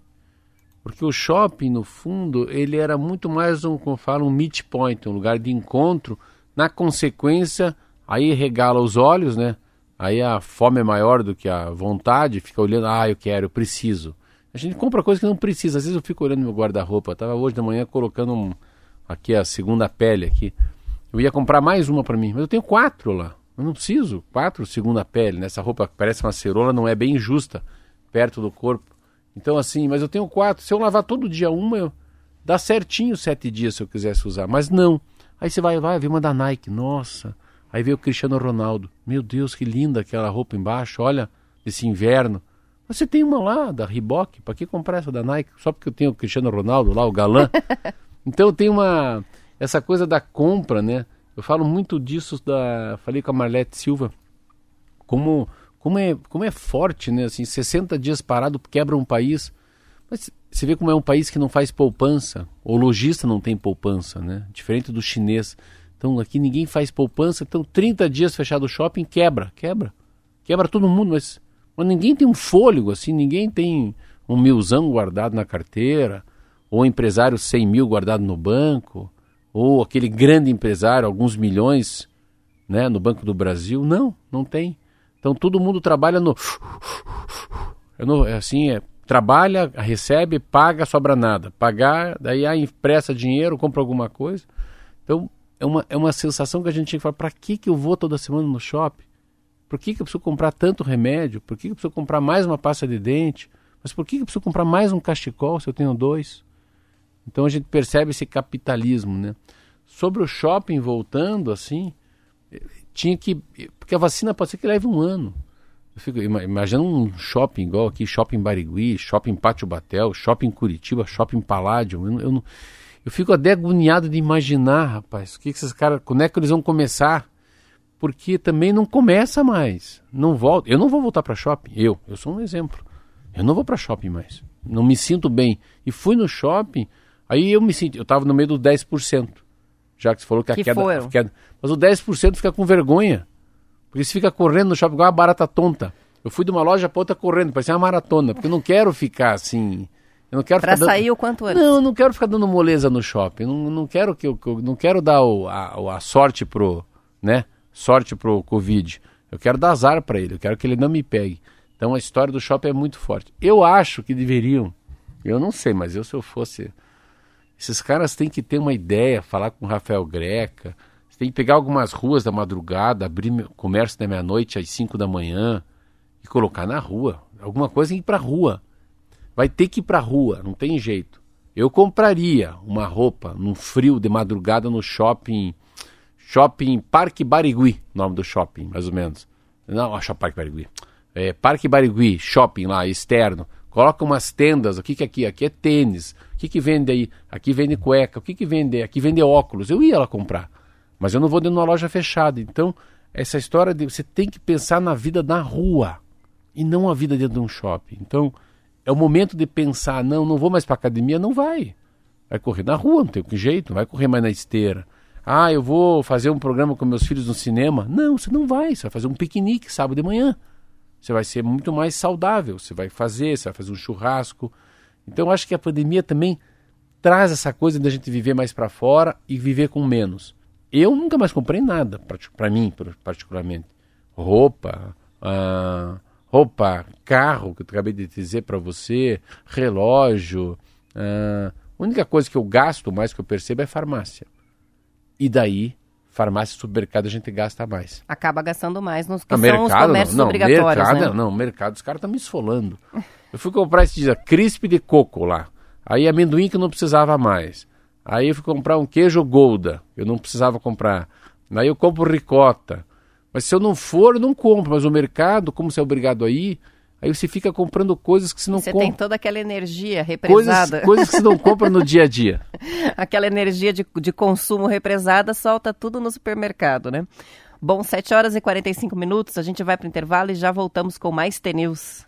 Porque o shopping, no fundo, ele era muito mais um, como fala, um meet point, um lugar de encontro. Na consequência, aí regala os olhos, né? Aí a fome é maior do que a vontade, fica olhando, ah, eu quero, eu preciso. A gente compra coisa que não precisa. Às vezes eu fico olhando meu guarda-roupa. Eu tava hoje de manhã colocando um, aqui a segunda pele aqui. Eu ia comprar mais uma para mim, mas eu tenho quatro lá. Eu não preciso. Quatro segunda pele. Nessa roupa que parece uma cerola não é bem justa perto do corpo. Então assim, mas eu tenho quatro. Se eu lavar todo dia uma, eu... dá certinho sete dias se eu quisesse usar. Mas não. Aí você vai, vai, vem uma da Nike. Nossa. Aí veio o Cristiano Ronaldo. Meu Deus, que linda aquela roupa embaixo. Olha, esse inverno. Você tem uma lá da Reebok, para que comprar essa da Nike? Só porque eu tenho o Cristiano Ronaldo lá, o galã. então tem uma essa coisa da compra, né? Eu falo muito disso da, falei com a Marlete Silva, como como é como é forte, né? Assim, 60 dias parado quebra um país. Mas você vê como é um país que não faz poupança. O lojista não tem poupança, né? Diferente do chinês. Então aqui ninguém faz poupança. Então 30 dias fechado o shopping quebra, quebra, quebra todo mundo. Mas mas ninguém tem um fôlego assim, ninguém tem um milzão guardado na carteira, ou um empresário 100 mil guardado no banco, ou aquele grande empresário, alguns milhões né, no Banco do Brasil. Não, não tem. Então todo mundo trabalha no. É, no, é assim, é, trabalha, recebe, paga, sobra nada. Pagar, daí ah, empresta dinheiro, compra alguma coisa. Então é uma, é uma sensação que a gente tinha que falar: para que, que eu vou toda semana no shopping? Por que, que eu preciso comprar tanto remédio? Por que, que eu preciso comprar mais uma pasta de dente? Mas por que, que eu preciso comprar mais um cachecol se eu tenho dois? Então a gente percebe esse capitalismo, né? Sobre o shopping voltando assim, tinha que porque a vacina pode ser que leve um ano. Eu fico imagina um shopping igual aqui, shopping Barigui, shopping Pátio Batel, shopping Curitiba, shopping Paládio. Eu, eu, eu fico até agoniado de imaginar, rapaz, o que, que esses caras, quando é que eles vão começar? porque também não começa mais. Não volta. Eu não vou voltar para shopping. Eu, eu sou um exemplo. Eu não vou para shopping mais. Não me sinto bem. E fui no shopping, aí eu me sinto, eu estava no meio dos 10%. Já que você falou que a Que queda, foram. queda. Mas o 10% fica com vergonha. Porque você fica correndo no shopping igual uma barata tonta. Eu fui de uma loja para outra correndo, parecia uma maratona, porque eu não quero ficar assim. Eu não quero Para ficar dando- sair o quanto antes. não, eu não quero ficar dando moleza no shopping. Não, não quero que eu, eu- não quero dar o- a, a sorte pro, né? Sorte pro Covid. Eu quero dar azar para ele. Eu quero que ele não me pegue. Então a história do shopping é muito forte. Eu acho que deveriam. Eu não sei, mas eu se eu fosse, esses caras têm que ter uma ideia, falar com o Rafael Greca. Você tem que pegar algumas ruas da madrugada, abrir comércio da meia-noite às 5 da manhã e colocar na rua. Alguma coisa tem que ir pra rua vai ter que ir pra rua, não tem jeito. Eu compraria uma roupa num frio de madrugada no shopping, shopping Parque Barigui, nome do shopping, mais ou menos. Não, acho Parque Barigui. É, Parque Barigui, shopping lá, externo. Coloca umas tendas, o que, que é aqui? Aqui é tênis. Que, que vende aí? Aqui vende cueca. O que, que vende? Aqui vende óculos. Eu ia lá comprar. Mas eu não vou dentro de uma loja fechada. Então, essa história de você tem que pensar na vida na rua e não a vida dentro de um shopping. Então, é o momento de pensar, não, não vou mais para academia, não vai. Vai correr na rua, não tem que jeito, não vai correr mais na esteira. Ah, eu vou fazer um programa com meus filhos no cinema. Não, você não vai, você vai fazer um piquenique sábado de manhã. Você vai ser muito mais saudável, você vai fazer, você vai fazer um churrasco. Então, eu acho que a pandemia também traz essa coisa da gente viver mais para fora e viver com menos. Eu nunca mais comprei nada, para mim, particularmente. Roupa, ah, roupa, carro, que eu acabei de dizer para você, relógio. ah, a única coisa que eu gasto mais, que eu percebo, é farmácia. E daí, farmácia e supermercado a gente gasta mais. Acaba gastando mais nos que Ah, são os comércios não, obrigatórios, mercado, né? não, mercado, os caras estão me esfolando. Eu fui comprar esse dia crisp de coco lá. Aí amendoim que eu não precisava mais. Aí eu fui comprar um queijo Golda, eu não precisava comprar. Aí eu compro ricota. Mas se eu não for, eu não compro. Mas o mercado, como você é obrigado a ir, aí você fica comprando coisas que você não Você tem compra. toda aquela energia Coisas, represada, coisas que você não compra no dia a dia. aquela energia de, de consumo represada, solta tudo no supermercado, né? Bom, 7 horas e 45 minutos, a gente vai para o intervalo e já voltamos com mais T-News.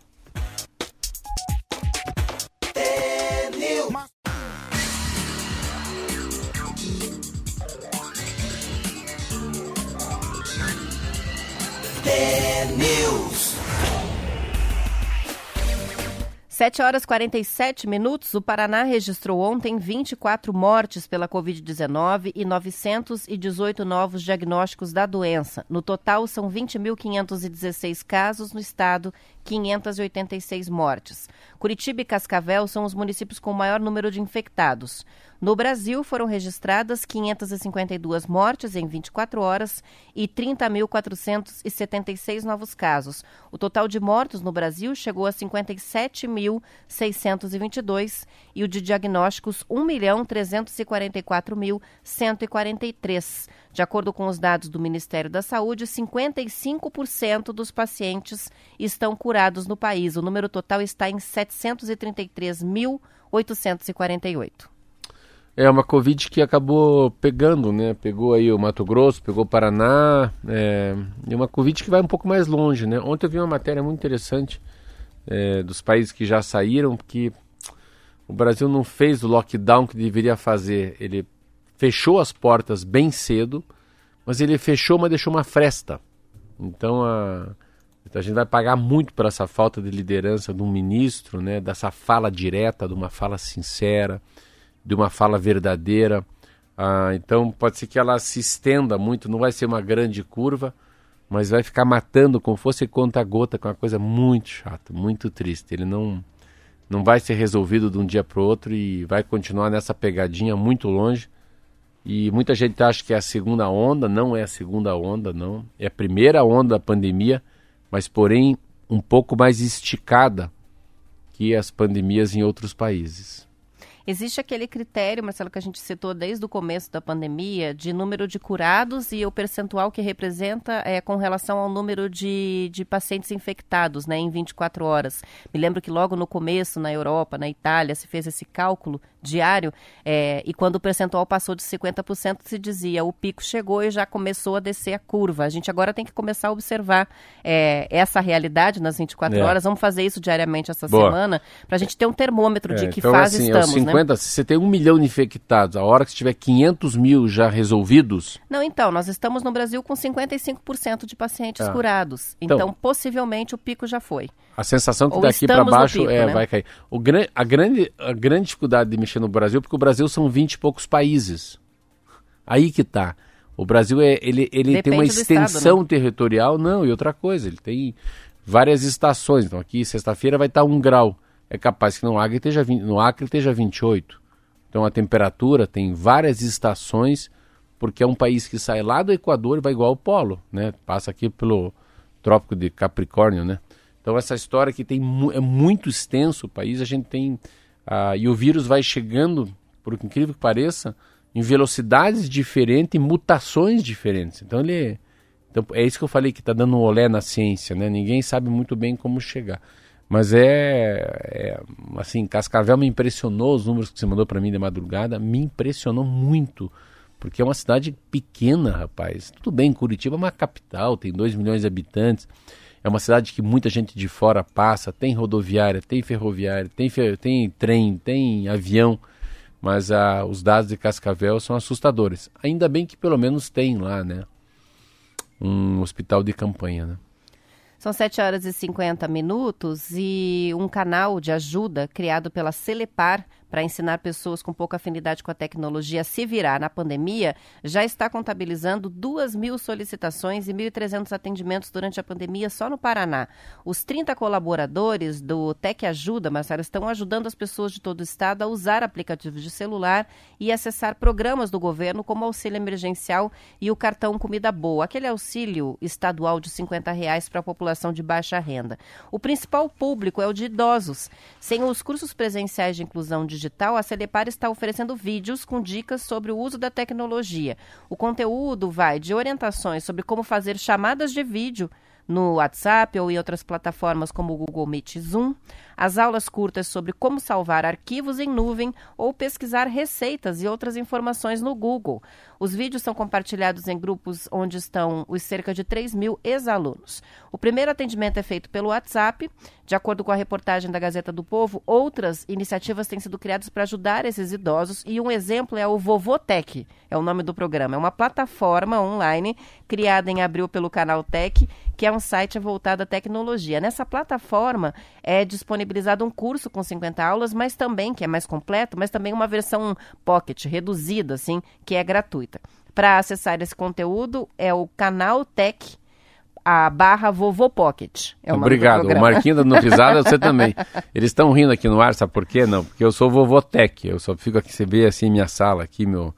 Sete horas e 47 minutos. O Paraná registrou ontem 24 mortes pela Covid-19 e 918 novos diagnósticos da doença. No total, são 20.516 casos no estado, 586 mortes. Curitiba e Cascavel são os municípios com maior número de infectados. No Brasil, foram registradas 552 mortes em 24 horas e 30.476 novos casos. O total de mortos no Brasil chegou a 57.622 e o de diagnósticos 1.344.143. De acordo com os dados do Ministério da Saúde, 55% dos pacientes estão curados no país. O número total está em 733.848. É uma Covid que acabou pegando, né? Pegou aí o Mato Grosso, pegou o Paraná, é, e uma Covid que vai um pouco mais longe, né? Ontem eu vi uma matéria muito interessante é, dos países que já saíram, que o Brasil não fez o lockdown que deveria fazer. Ele fechou as portas bem cedo, mas ele fechou, mas deixou uma fresta. Então a, a gente vai pagar muito por essa falta de liderança de um ministro, né? Dessa fala direta, de uma fala sincera de uma fala verdadeira. Ah, então pode ser que ela se estenda muito, não vai ser uma grande curva, mas vai ficar matando como fosse conta-gota, com uma coisa muito chata, muito triste. Ele não, não vai ser resolvido de um dia para o outro e vai continuar nessa pegadinha muito longe. E muita gente acha que é a segunda onda, não é a segunda onda, não. É a primeira onda da pandemia, mas porém um pouco mais esticada que as pandemias em outros países. Existe aquele critério, Marcelo, que a gente citou desde o começo da pandemia, de número de curados e o percentual que representa é com relação ao número de, de pacientes infectados né, em 24 horas. Me lembro que logo no começo, na Europa, na Itália, se fez esse cálculo diário é, e quando o percentual passou de 50%, se dizia o pico chegou e já começou a descer a curva. A gente agora tem que começar a observar é, essa realidade nas 24 É. horas. Vamos fazer isso diariamente essa Boa. semana para a gente ter um termômetro de É, que então, fase assim, é os estamos, né? 50, se você tem um milhão de infectados, a hora que você tiver 500 mil já resolvidos, Não, então, nós estamos no Brasil com 55% de pacientes Ah. curados. Então- Então, possivelmente o pico já foi. a sensação que Ou daqui para baixo pico, é, né? vai cair. O a, grande, a grande dificuldade de mexer no Brasil, porque o Brasil são 20 e poucos países. Aí que tá. O Brasil é, ele, ele tem uma do estado, extensão né? territorial, não, e outra coisa, ele tem várias estações. Então aqui, sexta-feira, vai estar um grau. É capaz que no Acre esteja, 20, no Acre esteja 28. Então a temperatura tem várias estações, porque é um país que sai lá do Equador e vai igual ao polo, né? Passa aqui pelo Trópico de Capricórnio, né? Então essa história que tem é muito extenso o país, a gente tem ah, e o vírus vai chegando, por incrível que pareça, em velocidades diferentes, mutações diferentes. Então ele é, então, é isso que eu falei que está dando um olé na ciência, né? Ninguém sabe muito bem como chegar. Mas é, é, assim, Cascavel me impressionou, os números que você mandou para mim de madrugada, me impressionou muito, porque é uma cidade pequena, rapaz. Tudo bem, Curitiba é uma capital, tem 2 milhões de habitantes, é uma cidade que muita gente de fora passa, tem rodoviária, tem ferroviária, tem, fer tem trem, tem avião, mas ah, os dados de Cascavel são assustadores. Ainda bem que pelo menos tem lá, né, um hospital de campanha, né. São 7 horas e 50 minutos e um canal de ajuda criado pela Celepar para ensinar pessoas com pouca afinidade com a tecnologia a se virar na pandemia já está contabilizando 2 mil solicitações e 1.300 atendimentos durante a pandemia só no Paraná. Os 30 colaboradores do Tec Ajuda, Marcelo, estão ajudando as pessoas de todo o estado a usar aplicativos de celular e acessar programas do governo como auxílio emergencial e o cartão Comida Boa, aquele auxílio estadual de 50 reais para a população de baixa renda. O principal público é o de idosos. Sem os cursos presenciais de inclusão digital, a Celepar está oferecendo vídeos com dicas sobre o uso da tecnologia. O conteúdo vai de orientações sobre como fazer chamadas de vídeo no WhatsApp ou em outras plataformas como o Google Meet e Zoom, as aulas curtas sobre como salvar arquivos em nuvem ou pesquisar receitas e outras informações no Google. Os vídeos são compartilhados em grupos onde estão os cerca de 3 mil ex-alunos. O primeiro atendimento é feito pelo WhatsApp. De acordo com a reportagem da Gazeta do Povo, outras iniciativas têm sido criadas para ajudar esses idosos e um exemplo é o Vovotec, é o nome do programa. É uma plataforma online criada em abril pelo canal Tech, que é um site voltado à tecnologia. Nessa plataforma é disponibilizado um curso com 50 aulas, mas também, que é mais completo, mas também uma versão pocket, reduzida, assim, que é gratuita. Para acessar esse conteúdo é o canal Tech, a barra Vovô Pocket. É o Obrigado. O programa. Marquinhos dando risada, você também. Eles estão rindo aqui no ar, sabe por quê? Não, porque eu sou vovotec. Eu só fico aqui, você vê assim minha sala aqui, meu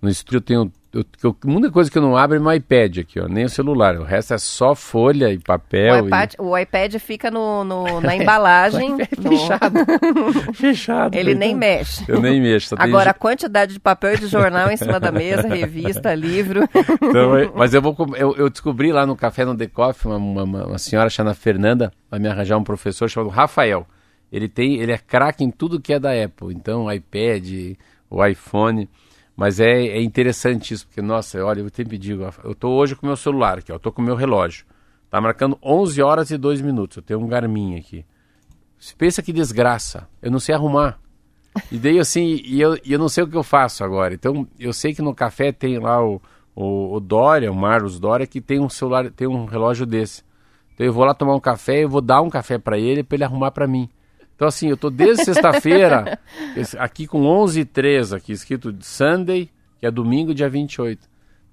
no estúdio eu tenho eu, eu, a única coisa que eu não abro é meu iPad aqui, ó, nem o celular. O resto é só folha e papel. O iPad, o iPad fica no, no- na embalagem. É no- fechado. Fechado. Ele nem coitado. mexe. Eu nem mexo. Só tem Agora, a quantidade de papel e de jornal em cima da mesa, revista, livro. Então, eu- mas eu vou eu, eu descobri lá no café no Decoff uma, uma, uma- uma senhora chamada Fernanda vai me arranjar um professor chamado Rafael. Ele tem, ele é craque em tudo que é da Apple. Então, iPad, o iPhone. Mas é, é interessante isso, porque, nossa, olha, eu sempre digo, eu tô hoje com o meu celular aqui, ó, eu tô com o meu relógio. Tá marcando 11 horas e 2 minutos. Eu tenho um Garmin aqui. Você pensa que desgraça. Eu não sei arrumar. E daí assim, e eu, e eu não sei o que eu faço agora. Então, eu sei que no café tem lá o, o, o Dória, o Marlos Dória, que tem um celular, tem um relógio desse. Então eu vou lá tomar um café, eu vou dar um café para ele, para ele arrumar para mim. Então assim, eu tô desde sexta-feira, aqui com 11 e 3 aqui, escrito Sunday, que é domingo, dia 28.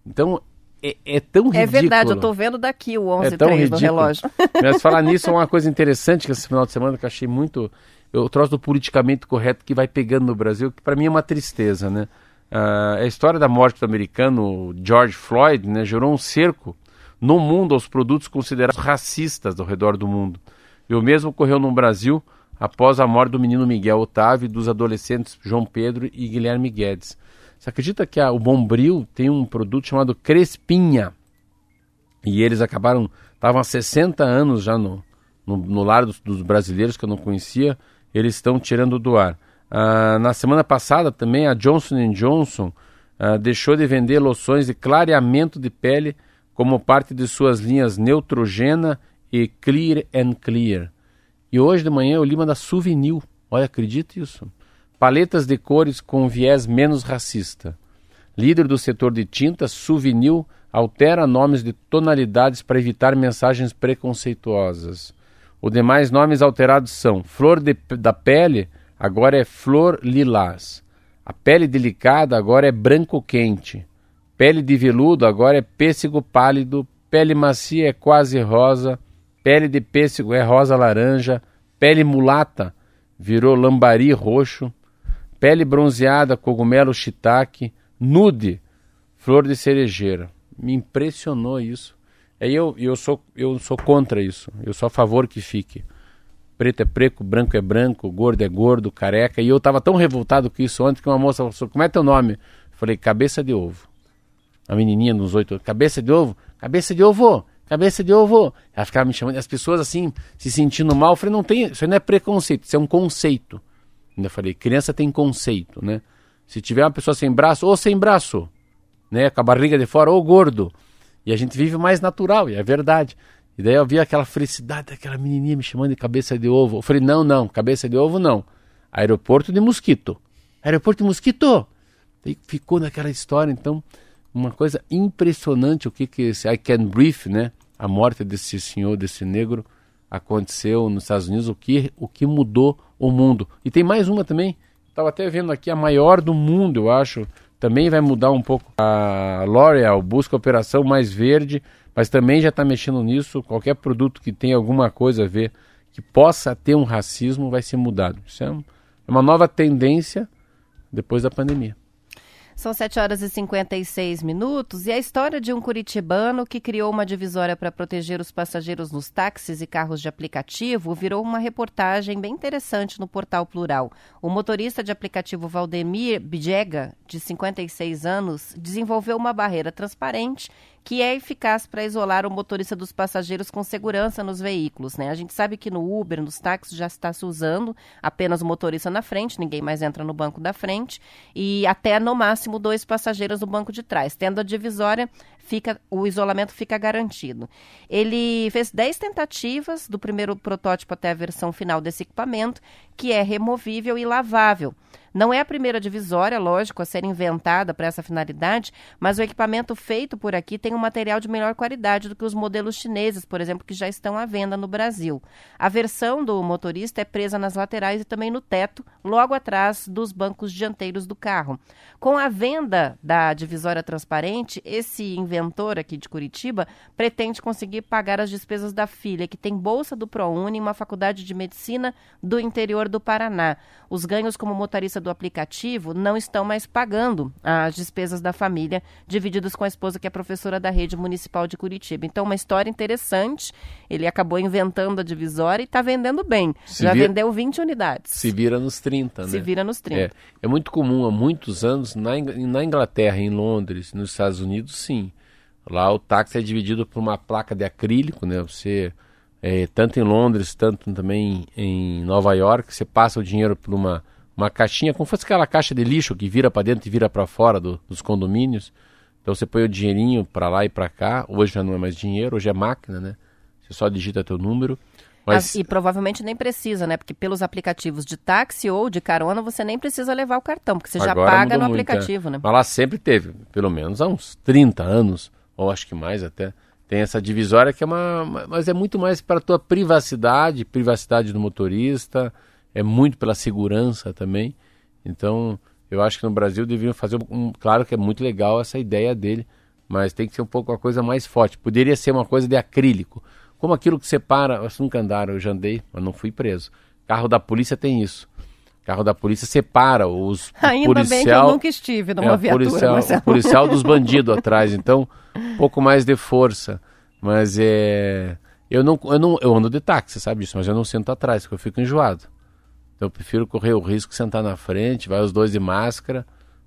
Então, é, é tão ridículo. É verdade, eu tô vendo daqui o 11 É tão 3 no ridículo. relógio. Mas falar nisso é uma coisa interessante que esse final de semana que eu achei muito. Eu trouxe do politicamente correto que vai pegando no Brasil, que para mim é uma tristeza, né? Ah, a história da morte do americano George Floyd né, gerou um cerco no mundo aos produtos considerados racistas ao redor do mundo. E o mesmo ocorreu no Brasil após a morte do menino Miguel Otávio e dos adolescentes João Pedro e Guilherme Guedes. Você acredita que a- o Bombril tem um produto chamado Crespinha? E eles acabaram, estavam há 60 anos já no, no, no lar dos, dos brasileiros que eu não conhecia, eles estão tirando do ar. Ah, na semana passada também a Johnson Johnson ah, deixou de vender loções de clareamento de pele como parte de suas linhas Neutrogena e Clear and Clear. E hoje de manhã eu li uma da Souvenir. Olha, acredite isso. Paletas de cores com viés menos racista. Líder do setor de tintas, Souvenir altera nomes de tonalidades para evitar mensagens preconceituosas. Os demais nomes alterados são Flor de- da Pele, agora é Flor Lilás. A pele delicada agora é branco quente. Pele de veludo agora é pêssego pálido. Pele macia é quase rosa. Pele de pêssego é rosa laranja. Pele mulata virou lambari roxo. Pele bronzeada, cogumelo shiitake. Nude, flor de cerejeira. Me impressionou isso. Aí eu, eu, sou, eu sou contra isso. Eu sou a favor que fique. Preto é preto, branco é branco, gordo é gordo, careca. E eu estava tão revoltado com isso ontem que uma moça falou: Como é teu nome? Eu falei: Cabeça de ovo. A menininha nos oito Cabeça de ovo? Cabeça de ovo? Cabeça de ovo. Ela ficava me chamando, e as pessoas assim, se sentindo mal. Eu falei, não tem, isso não é preconceito, isso é um conceito. Ainda falei, criança tem conceito, né? Se tiver uma pessoa sem braço, ou sem braço, né? Com a barriga de fora, ou gordo. E a gente vive mais natural, e é verdade. E daí eu vi aquela felicidade daquela menininha me chamando de cabeça de ovo. Eu falei, não, não, cabeça de ovo não. Aeroporto de mosquito. Aeroporto de mosquito. Daí ficou naquela história, então, uma coisa impressionante o que que esse I Can Breathe, né? A morte desse senhor, desse negro, aconteceu nos Estados Unidos, o que, o que mudou o mundo. E tem mais uma também, estava até vendo aqui, a maior do mundo, eu acho, também vai mudar um pouco. A L'Oreal busca a operação mais verde, mas também já está mexendo nisso. Qualquer produto que tenha alguma coisa a ver, que possa ter um racismo, vai ser mudado. Isso é é uma nova tendência depois da pandemia. São 7 horas e 56 minutos e a história de um curitibano que criou uma divisória para proteger os passageiros nos táxis e carros de aplicativo virou uma reportagem bem interessante no portal Plural. O motorista de aplicativo Valdemir Bidega, de 56 anos, desenvolveu uma barreira transparente que é eficaz para isolar o motorista dos passageiros com segurança nos veículos. Né? A gente sabe que no Uber, nos táxis, já está se usando apenas o motorista na frente, ninguém mais entra no banco da frente, e até no máximo dois passageiros no banco de trás. Tendo a divisória, fica, o isolamento fica garantido. Ele fez 10 tentativas do primeiro protótipo até a versão final desse equipamento, que é removível e lavável. Não é a primeira divisória, lógico, a ser inventada para essa finalidade, mas o equipamento feito por aqui tem um material de melhor qualidade do que os modelos chineses, por exemplo, que já estão à venda no Brasil. A versão do motorista é presa nas laterais e também no teto, logo atrás dos bancos dianteiros do carro. Com a venda da divisória transparente, esse inventor aqui de Curitiba pretende conseguir pagar as despesas da filha, que tem bolsa do ProUni em uma faculdade de medicina do interior do Paraná. Os ganhos como motorista do aplicativo não estão mais pagando as despesas da família, divididas com a esposa que é professora da rede municipal de Curitiba. Então, uma história interessante. Ele acabou inventando a divisória e está vendendo bem. Se Já vira- vendeu 20 unidades. Se vira nos 30, né? Se vira nos 30. É, é muito comum há muitos anos na Inglaterra, em Londres, nos Estados Unidos, sim. Lá o táxi é dividido por uma placa de acrílico, né? Você, é, tanto em Londres, tanto também em Nova York, você passa o dinheiro por uma, uma caixinha, como fosse aquela caixa de lixo que vira para dentro e vira para fora do- dos condomínios. Então você põe o dinheirinho para lá e para cá. Hoje já não é mais dinheiro, hoje é máquina, né? Você só digita teu número. Mas As- E provavelmente nem precisa, né? Porque pelos aplicativos de táxi ou de carona, você nem precisa levar o cartão, porque você já Agora paga no muito, aplicativo, é. né? Mas lá sempre teve, pelo menos há uns 30 anos, ou acho que mais até. Tem essa divisória que é uma. Mas é muito mais para a tua privacidade, privacidade do motorista, é muito pela segurança também. Então, eu acho que no Brasil deveriam fazer um. Claro que é muito legal essa ideia dele, mas tem que ser um pouco uma coisa mais forte. Poderia ser uma coisa de acrílico. Como aquilo que separa. Vocês nunca andaram, eu já andei, mas não fui preso. Carro da polícia tem isso. Carro da polícia separa os Ainda policial, bem que eu nunca estive numa é, viatura, policial, o policial dos bandidos atrás, então um pouco mais de força, mas é eu não eu não eu ando de táxi, sabe disso, mas eu não sento atrás, porque eu fico enjoado. Então eu prefiro correr o risco de sentar na frente, vai os dois de máscara,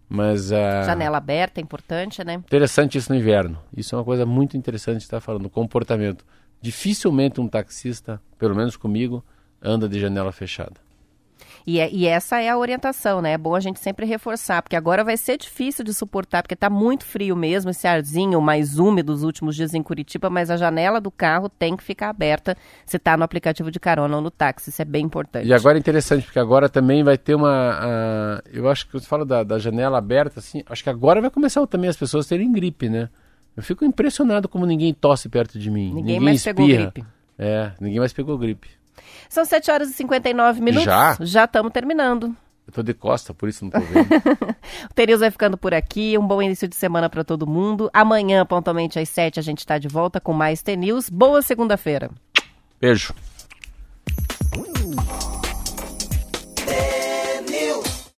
mas ah, Janela aberta é importante, né? interessante isso no inverno. Isso é uma coisa muito interessante estar falando, o comportamento. Dificilmente um taxista, pelo menos comigo, anda de janela fechada. E, é- e essa é a orientação, né? É bom a gente sempre reforçar, porque agora vai ser difícil de suportar, porque tá muito frio mesmo, esse arzinho mais úmido dos últimos dias em Curitiba, mas a janela do carro tem que ficar aberta se tá no aplicativo de carona ou no táxi, isso é bem importante. E agora é interessante, porque agora também vai ter uma. eu acho que você fala da, da janela aberta, assim. Acho que agora vai começar também as pessoas terem gripe, né? Eu fico impressionado como ninguém tosse perto de mim. Ninguém mais pegou espirra. gripe. É, ninguém mais pegou gripe. São 7 horas e 59 minutos. Já? Já estamos terminando. Eu tô de costa, por isso não tô vendo. O Terius vai ficando por aqui. Um bom início de semana para todo mundo. Amanhã, pontualmente às 7, a gente está de volta com mais T-News. Boa segunda-feira. Beijo.